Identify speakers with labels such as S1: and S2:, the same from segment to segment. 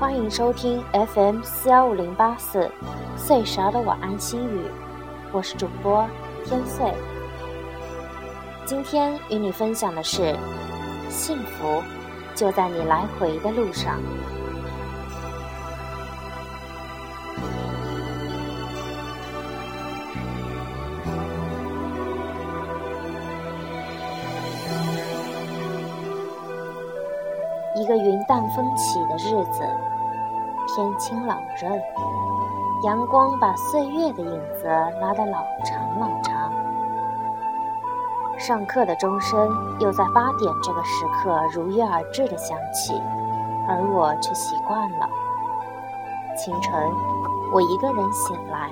S1: 欢迎收听 FM 四幺五零八四岁十二的晚安心语，我是主播天岁。今天与你分享的是，幸福就在你来回的路上。一个云淡风起的日子，天清朗润，阳光把岁月的影子拉得老长老长。上课的钟声又在八点这个时刻如约而至的响起，而我却习惯了。清晨，我一个人醒来，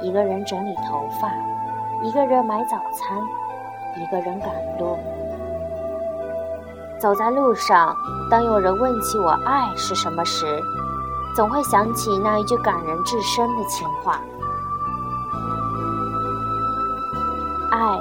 S1: 一个人整理头发，一个人买早餐，一个人赶路。走在路上，当有人问起我爱是什么时，总会想起那一句感人至深的情话：爱，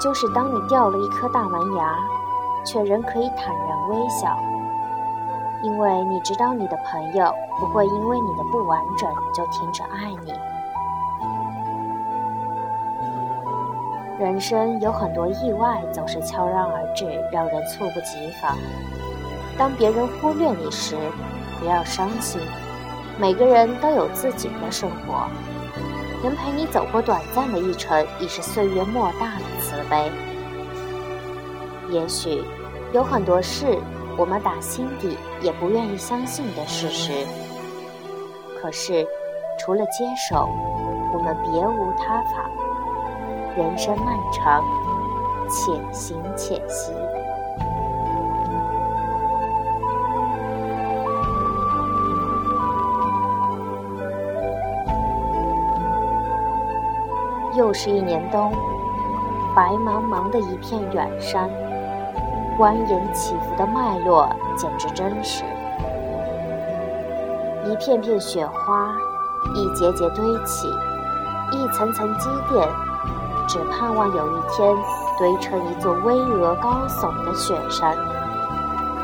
S1: 就是当你掉了一颗大门牙，却仍可以坦然微笑，因为你知道你的朋友不会因为你的不完整就停止爱你。人生有很多意外，总是悄然而至，让人猝不及防。当别人忽略你时，不要伤心。每个人都有自己的生活，能陪你走过短暂的一程，已是岁月莫大的慈悲。也许有很多事，我们打心底也不愿意相信的事实。可是，除了接受，我们别无他法。人生漫长，且行且惜。又是一年冬，白茫茫的一片远山，蜿蜒起伏的脉络简直真实。一片片雪花，一节节堆起，一层层积淀。只盼望有一天堆成一座巍峨高耸的雪山，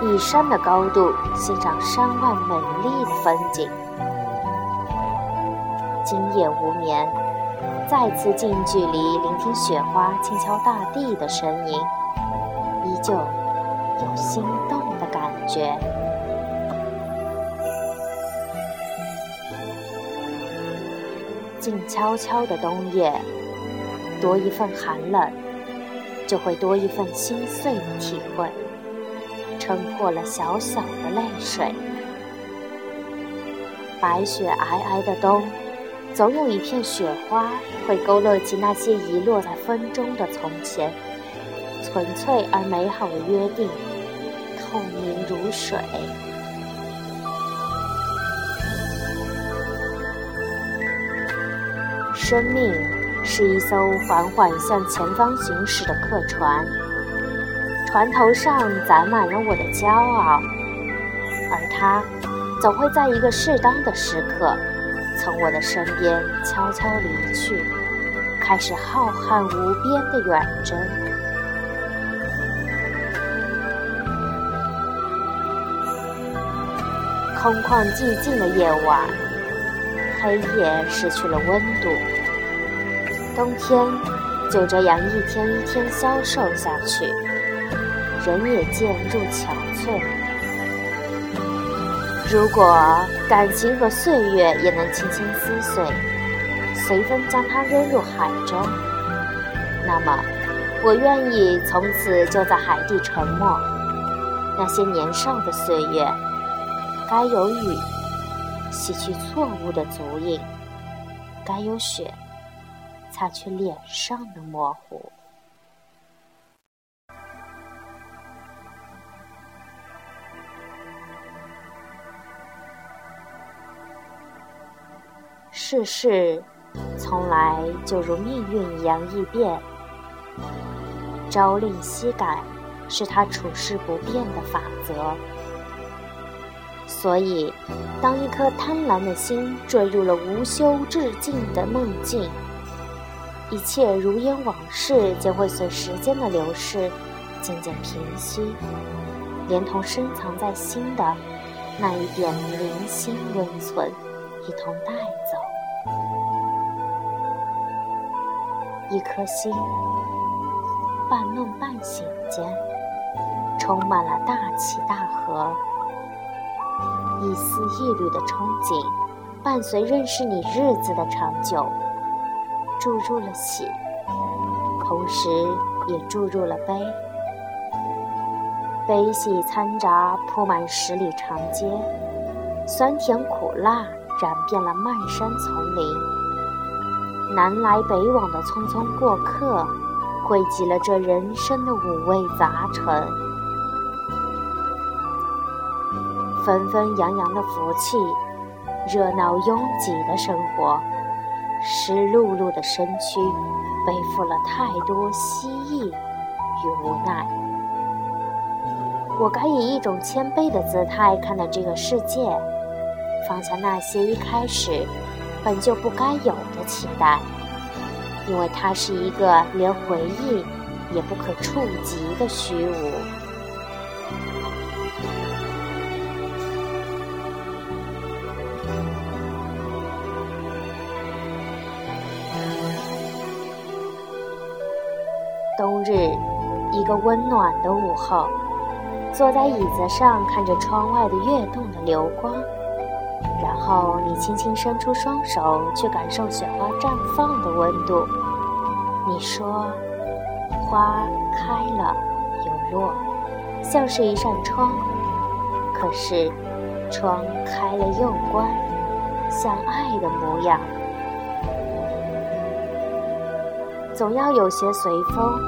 S1: 以山的高度欣赏山外美丽的风景。今夜无眠，再次近距离聆听雪花轻敲大地的声音，依旧有心动的感觉。静悄悄的冬夜。多一份寒冷，就会多一份心碎的体会，撑破了小小的泪水。白雪皑皑的冬，总有一片雪花会勾勒起那些遗落在风中的从前，纯粹而美好的约定，透明如水。生命。是一艘缓缓向前方行驶的客船，船头上载满了我的骄傲，而它总会在一个适当的时刻，从我的身边悄悄离去，开始浩瀚无边的远征。空旷寂静的夜晚，黑夜失去了温度。冬天就这样一天一天消瘦下去，人也渐入憔悴。如果感情和岁月也能轻轻撕碎，随风将它扔入海中，那么我愿意从此就在海底沉没。那些年少的岁月，该有雨洗去错误的足印，该有雪。擦去脸上的模糊。世事从来就如命运一样易变，朝令夕改是他处事不变的法则。所以，当一颗贪婪的心坠入了无休至尽的梦境。一切如烟往事将会随时间的流逝渐渐平息，连同深藏在心的那一点零星温存一同带走。一颗心，半梦半醒间，充满了大起大合，一丝一缕的憧憬，伴随认识你日子的长久，注入了喜，同时也注入了悲。悲喜掺杂，铺满十里长街，酸甜苦辣染遍了漫山丛林。南来北往的匆匆过客，汇集了这人生的五味杂陈。纷纷扬扬的福气，热闹拥挤的生活，湿漉漉的身躯，背负了太多希冀与无奈。我该以一种谦卑的姿态看待这个世界，放下那些一开始本就不该有的期待，因为它是一个连回忆也不可触及的虚无。冬日，一个温暖的午后。坐在椅子上，看着窗外的跃动的流光，然后你轻轻伸出双手去感受雪花绽放的温度。你说：“花开了又落，像是一扇窗。可是，窗开了又关，像爱的模样。总要有些随风，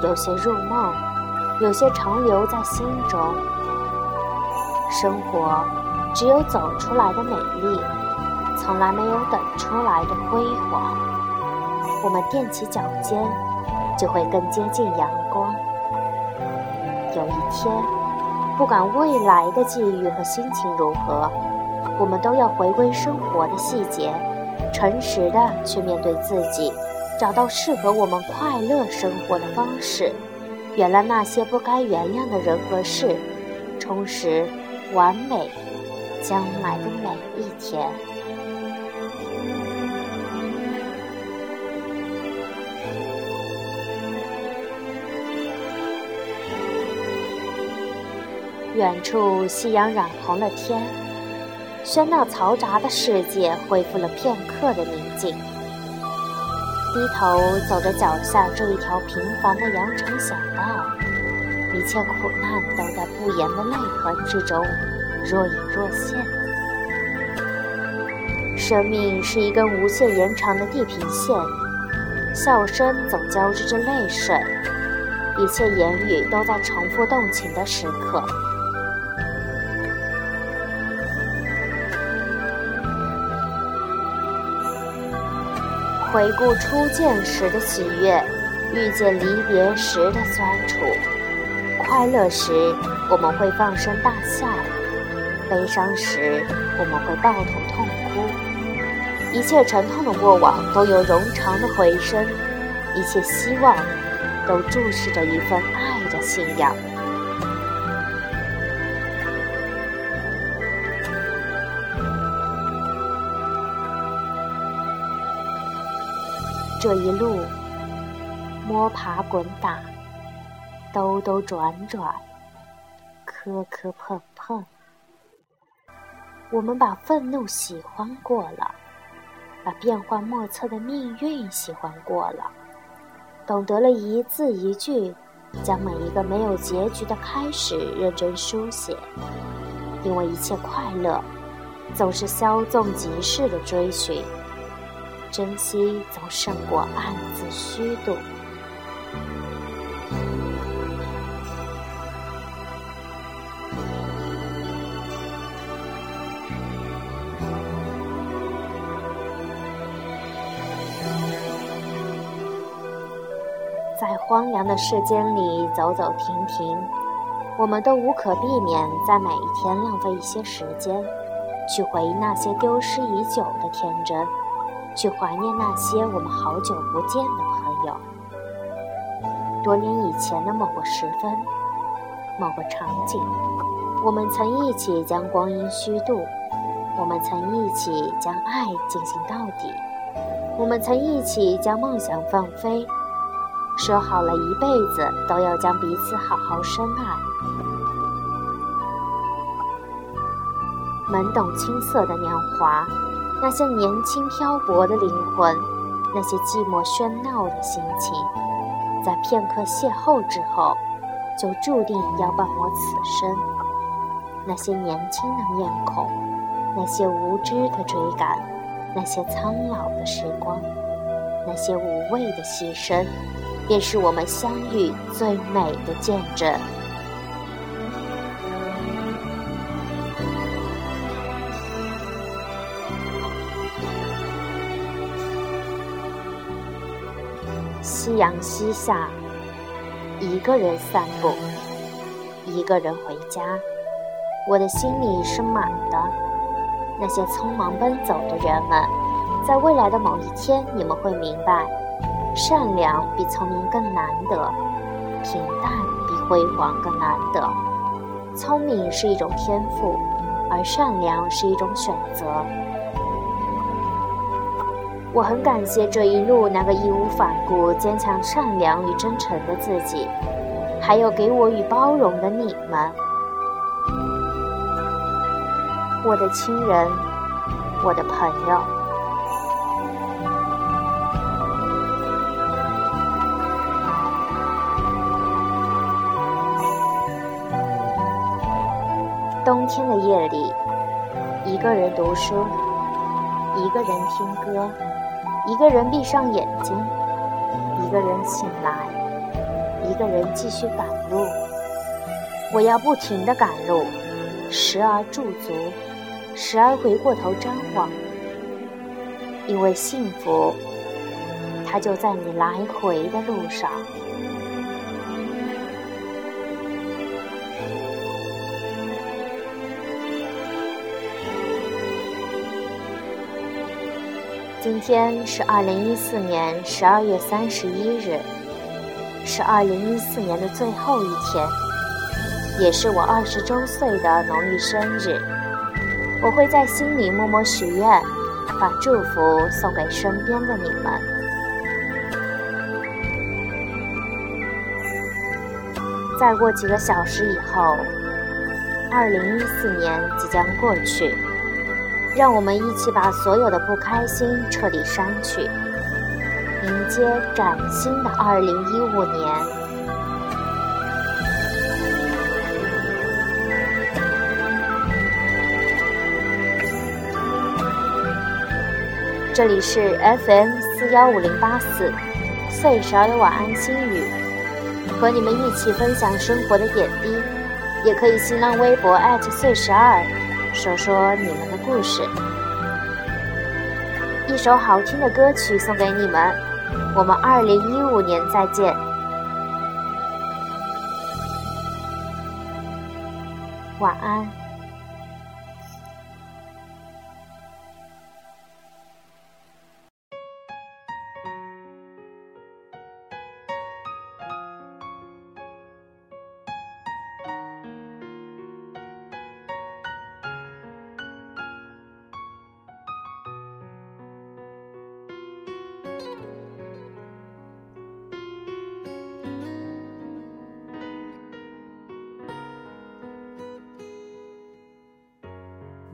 S1: 有些入梦。”有些长留在心中，生活只有走出来的美丽，从来没有等出来的辉煌。我们踮起脚尖，就会更接近阳光。有一天，不管未来的际遇和心情如何，我们都要回归生活的细节，诚实的去面对自己，找到适合我们快乐生活的方式。原谅那些不该原谅的人和事，充实完美将来的每一天。远处夕阳染红了天，喧闹嘈杂的世界恢复了片刻的宁静。低头走着脚下这一条平凡的羊城小道，一切苦难都在不言的泪痕之中若隐若现。生命是一根无限延长的地平线，笑声总交织着泪水，一切言语都在重复动情的时刻。回顾初见时的喜悦，遇见离别时的酸楚。快乐时我们会放声大笑，悲伤时我们会抱头痛哭。一切沉痛的过往都有冗长的回声，一切希望都注视着一份爱的信仰。这一路摸爬滚打，兜兜转转，磕磕碰碰，我们把愤怒喜欢过了，把变幻莫测的命运喜欢过了，懂得了一字一句，将每一个没有结局的开始认真书写，因为一切快乐总是稍纵即逝的追寻。珍惜总胜过暗自虚度。在荒凉的世间里走走停停，我们都无可避免在每一天浪费一些时间，去回忆那些丢失已久的天真。去怀念那些我们好久不见的朋友。多年以前的某个时分，某个场景，我们曾一起将光阴虚度，我们曾一起将爱进行到底，我们曾一起将梦想放飞，说好了一辈子都要将彼此好好深爱。懵懂青涩的年华，那些年轻漂泊的灵魂，那些寂寞喧闹的心情，在片刻邂逅之后，就注定要伴我此生。那些年轻的面孔，那些无知的追赶，那些苍老的时光，那些无谓的牺牲，便是我们相遇最美的见证。夕阳西下，一个人散步，一个人回家。我的心里是满的。那些匆忙奔走的人们，在未来的某一天，你们会明白，善良比聪明更难得，平淡比辉煌更难得。聪明是一种天赋，而善良是一种选择。我很感谢这一路那个义无反顾、坚强、善良与真诚的自己，还有给我与包容的你们。我的亲人，我的朋友。冬天的夜里，一个人读书，一个人听歌，一个人闭上眼睛，一个人醒来，一个人继续赶路。我要不停的赶路，时而驻足。时而回过头张望，因为幸福，它就在你来回的路上。今天是二零一四年十二月三十一日，是二零一四年的最后一天，也是我二十周岁的农历生日。我会在心里默默许愿，把祝福送给身边的你们。再过几个小时以后，二零一四年即将过去，让我们一起把所有的不开心彻底删去，迎接崭新的二零一五年。这里是 FM 四幺五零八四，岁十二的晚安心语，和你们一起分享生活的点滴，也可以新浪微博岁十二，说说你们的故事。一首好听的歌曲送给你们，我们二零一五年再见，晚安。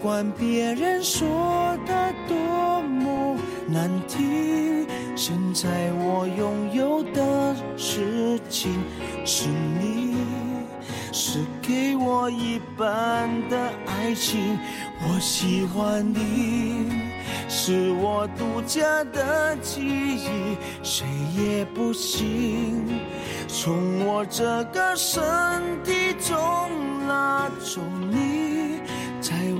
S2: 管别人说的多么难听，现在我拥有的事情是你，是给我一半的爱情。我喜欢你，是我独家的记忆，谁也不行从我这个身体中拉走你。